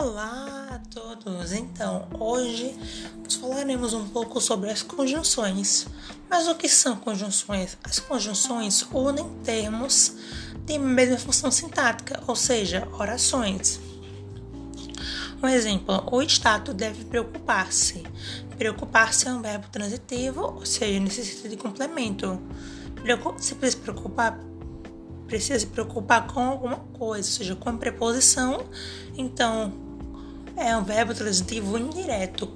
Olá a todos! Então, hoje nós falaremos um pouco sobre as conjunções. Mas o que são conjunções? As conjunções unem termos de mesma função sintática, ou seja, orações. Um exemplo: o Estado deve preocupar-se. Preocupar-se é um verbo transitivo, ou seja, necessita de complemento. Se preocupar, precisa se preocupar com alguma coisa, ou seja, com preposição. Então, é um verbo transitivo indireto.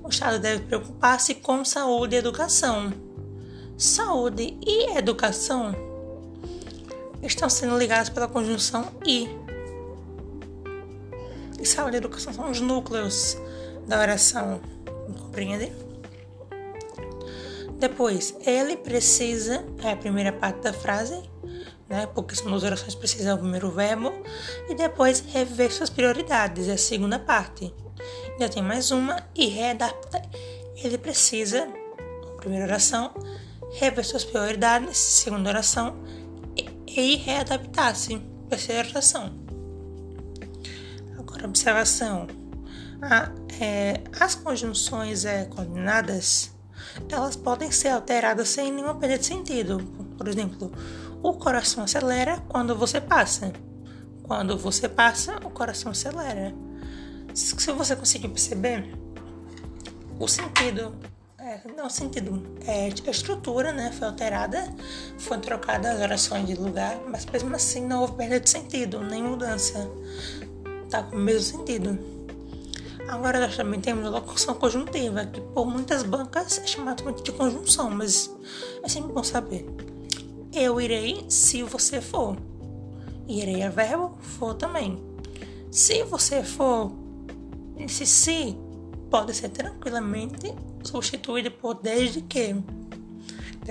O Estado deve preocupar-se com saúde e educação. Saúde e educação estão sendo ligados pela conjunção i. E saúde e educação são os núcleos da oração. Compreende? Depois, ele precisa, é a primeira parte da frase, né? Porque são duas orações precisam do primeiro verbo e depois rever suas prioridades, é a segunda parte. Ainda tem mais uma e readapta. Ele precisa, primeira oração, rever suas prioridades, segunda oração, e, e readaptar-se, terceira oração. Agora, observação. A, é, as conjunções é, coordenadas, elas podem ser alteradas sem nenhuma perda de sentido. Por exemplo, o coração acelera quando você passa. Quando você passa, o coração acelera. Se você conseguir perceber, o sentido, é, não sentido, é, a estrutura, né, foi alterada, foi trocada as orações de lugar, mas mesmo assim não houve perda de sentido, nem mudança. Tá com o mesmo sentido. Agora nós também temos a locução conjuntiva, que por muitas bancas é chamada de conjunção, mas é sempre bom saber. Eu irei se você for. Irei é verbo, for também. Se você for, esse se pode ser tranquilamente substituído por desde que.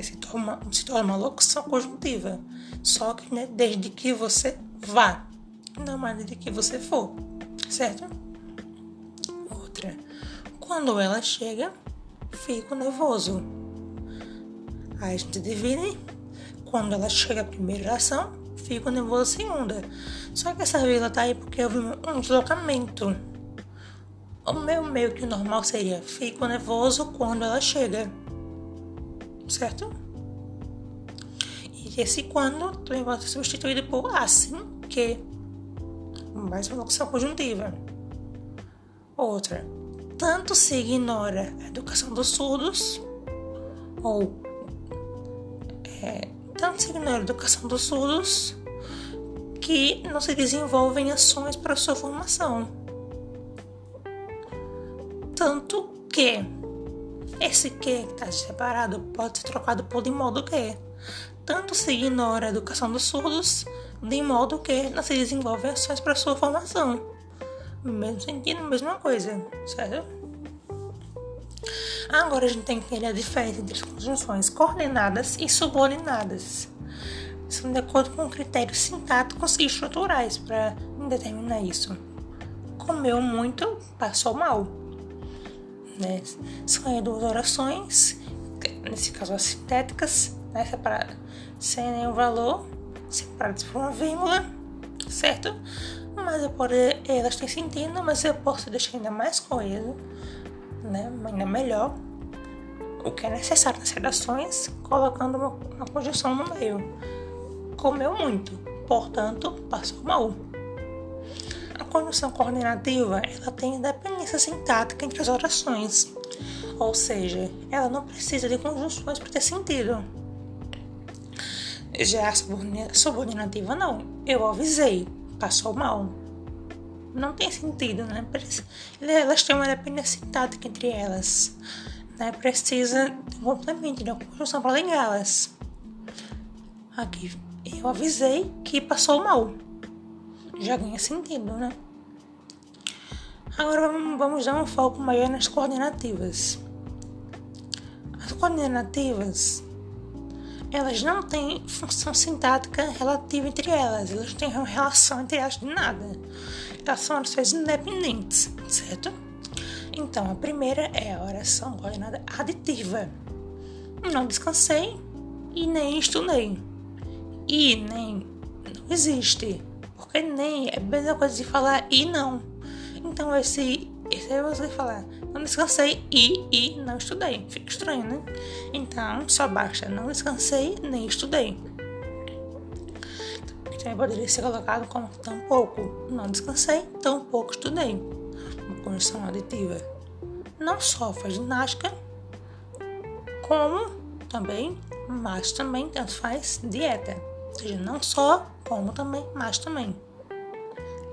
Se torna, se torna uma locução conjuntiva. Só que né, desde que você vá, não mais desde que você for, certo? Quando ela chega, fico nervoso. Aí a gente divide quando ela chega a primeira oração, fico nervoso a segunda. Só que essa vírgula tá aí porque houve um deslocamento. O meu meio que normal seria fico nervoso quando ela chega. Certo? E esse quando também pode ser substituído por assim que. Mais uma locução conjuntiva. Outra. Tanto se ignora a educação dos surdos ou é, tanto se ignora a educação dos surdos que não se desenvolvem ações para sua formação. Tanto que esse que está separado pode ser trocado por de modo que. Tanto se ignora a educação dos surdos, de modo que não se desenvolvem ações para sua formação. Mesmo sentido, mesma coisa, certo? Agora a gente tem que entender a diferença entre as conjunções coordenadas e subordinadas. São de acordo com critérios sintáticos e estruturais para determinar isso. Comeu muito, passou mal. Né? São duas orações, nesse caso as sintéticas, né? separadas sem nenhum valor, separadas por uma vírgula, certo? Mas eu poder, elas têm sentido, mas eu posso deixar ainda mais coeso né, ainda melhor, o que é necessário nas redações, colocando uma, uma conjunção no meio. Comeu muito, portanto, passou mal. A conjunção coordenativa ela tem independência sintática entre as orações, ou seja, ela não precisa de conjunções para ter sentido. Já a subordinativa não. Eu avisei, passou mal não tem sentido, né? Elas têm uma dependência sintática entre elas, né? Precisa de um complemento, de uma conjunção para ligá-las. Aqui, eu avisei que passou mal. Já ganha sentido, né? Agora vamos dar um foco maior nas coordenativas. As coordenativas elas não têm função sintática relativa entre elas, elas não têm relação entre elas de nada elas são orações independentes, certo? Então, a primeira é a oração coordenada aditiva. Não descansei e nem estudei. E nem não existe. Porque nem é a mesma coisa de falar e não. Então esse, esse aí você falar, não descansei e, e não estudei. Fica estranho, né? Então só basta não descansei nem estudei. Também poderia ser colocado como tão pouco não descansei, tão pouco estudei. Uma condição aditiva. Não só faz ginástica, como também, mas também tanto faz dieta. Ou seja, não só, como também, mas também.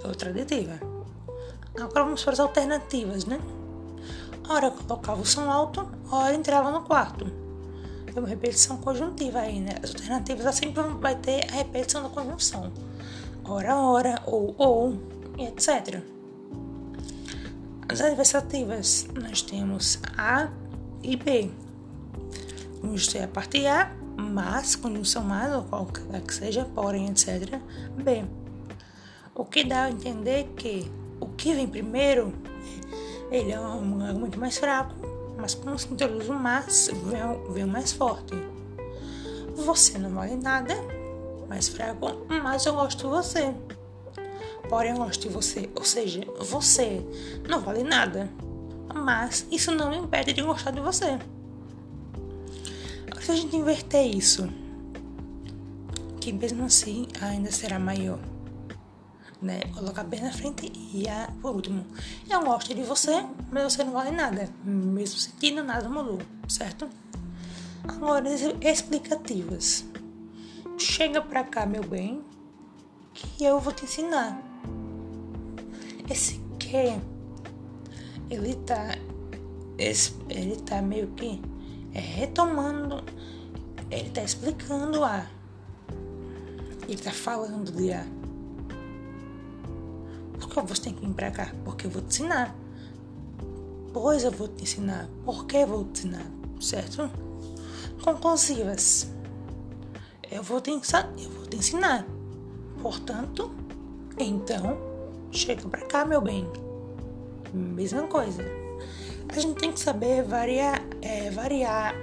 Outra aditiva. Agora vamos para as alternativas, né? Ora colocava o som alto, ora entrava no quarto. É uma repetição conjuntiva aí, né? As alternativas sempre vai ter a repetição da conjunção. Ora, ora, ou, ou, etc. As adversativas, nós temos A e B. Vamos ter a parte A, mas, conjunção mais, ou qualquer que seja, porém, etc. B. O que dá a entender que o que vem primeiro, ele é um argumento mais fraco, mas quando se introduz o vem, vem o mais forte. Você não vale nada, mais fraco, mas eu gosto de você. Porém, eu gosto de você. Ou seja, você não vale nada, mas isso não me impede de gostar de você. Se a gente inverter isso, que mesmo assim ainda será maior né? Colocar bem na frente e a, por último, eu gosto de você, mas você não vale nada. Mesmo sentindo, nada mudou, certo? Agora, explicativas. Chega pra cá, meu bem, que eu vou te ensinar. Esse que, ele tá, ele tá meio que é, retomando, ele tá explicando a, ele tá falando de a por que você tem que vir pra cá? Porque eu vou te ensinar. Pois eu vou te ensinar. Por que eu vou te ensinar? Certo? Conclusivas. Eu vou te ensinar. Eu vou te ensinar. Portanto, então, chega pra cá, meu bem. Mesma coisa. A gente tem que saber variar, é, variar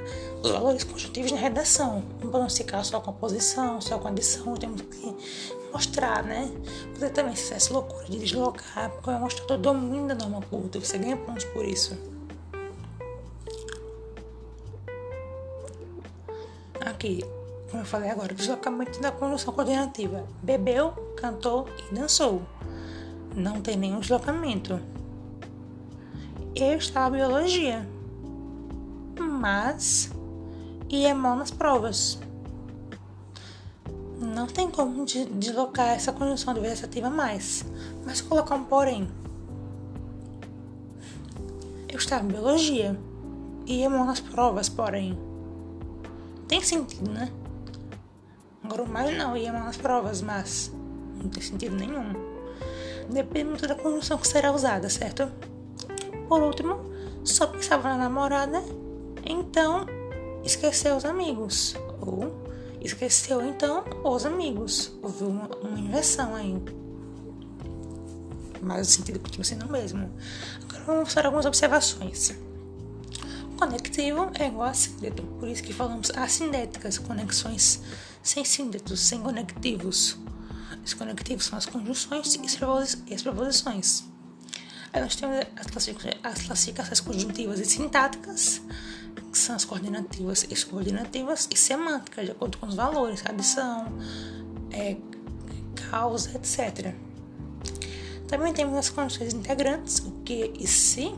os valores conjuntivos na redação. Não podemos ficar só com a posição, só com a adição. Temos que mostrar, né? Você também se essa loucura de deslocar, porque vai mostrar todo domínio da norma culta, você ganha pontos por isso. Aqui, como eu falei agora, deslocamento da conjunção coordenativa. Bebeu, cantou e dançou. Não tem nenhum deslocamento. Eu estava biologia, mas ia mal nas provas não tem como deslocar essa conjunção adversativa mais, mas colocar um porém. Eu estava em biologia e ia nas provas, porém. Tem sentido, né? Agora mais não, ia nas provas, mas não tem sentido nenhum. Depende muito da conjunção que será usada, certo? Por último, só pensava na namorada, então esqueceu os amigos. Ou Esqueceu então os amigos. Houve uma, uma inversão aí. Mas o sentido continua sendo o mesmo. Agora vamos fazer algumas observações. Conectivo é igual a síndeto, por isso que falamos assindéticas, conexões sem síndetos, sem conectivos. Os conectivos são as conjunções e as preposições. Aí nós temos as classificações conjuntivas e sintáticas, que são as coordenativas e subordinativas, e semânticas, de acordo com os valores, adição, é, causa, etc. Também temos as condições integrantes, o que e se,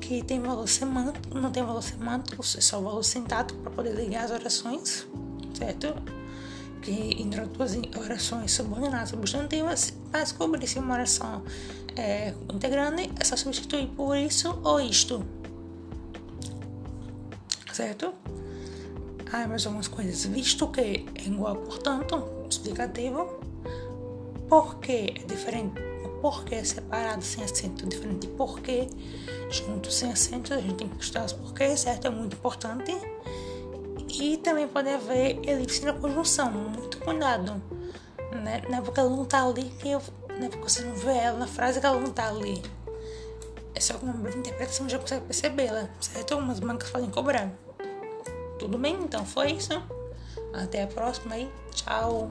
que tem valor semântico, não tem valor semântico, é só valor sintático para poder ligar as orações, certo? Que introduzem orações subordinadas substantivas para descobrir se uma oração é integrante, é só substituir por isso ou isto certo? Ah, mais algumas coisas. Visto que é igual, portanto, explicativo. Porque é diferente. Porque é separado sem acento, diferente de porque junto sem acento. A gente tem que estudar os porquês, certo? É muito importante. E também pode haver elipse na conjunção. Muito cuidado. Né? Não é porque ela não tá ali que eu. Não é porque você não vê ela na frase que ela não tá ali. Só que uma interpretação já consegue percebê-la, certo? Umas bancas podem cobrar. Tudo bem? Então foi isso. Até a próxima e tchau!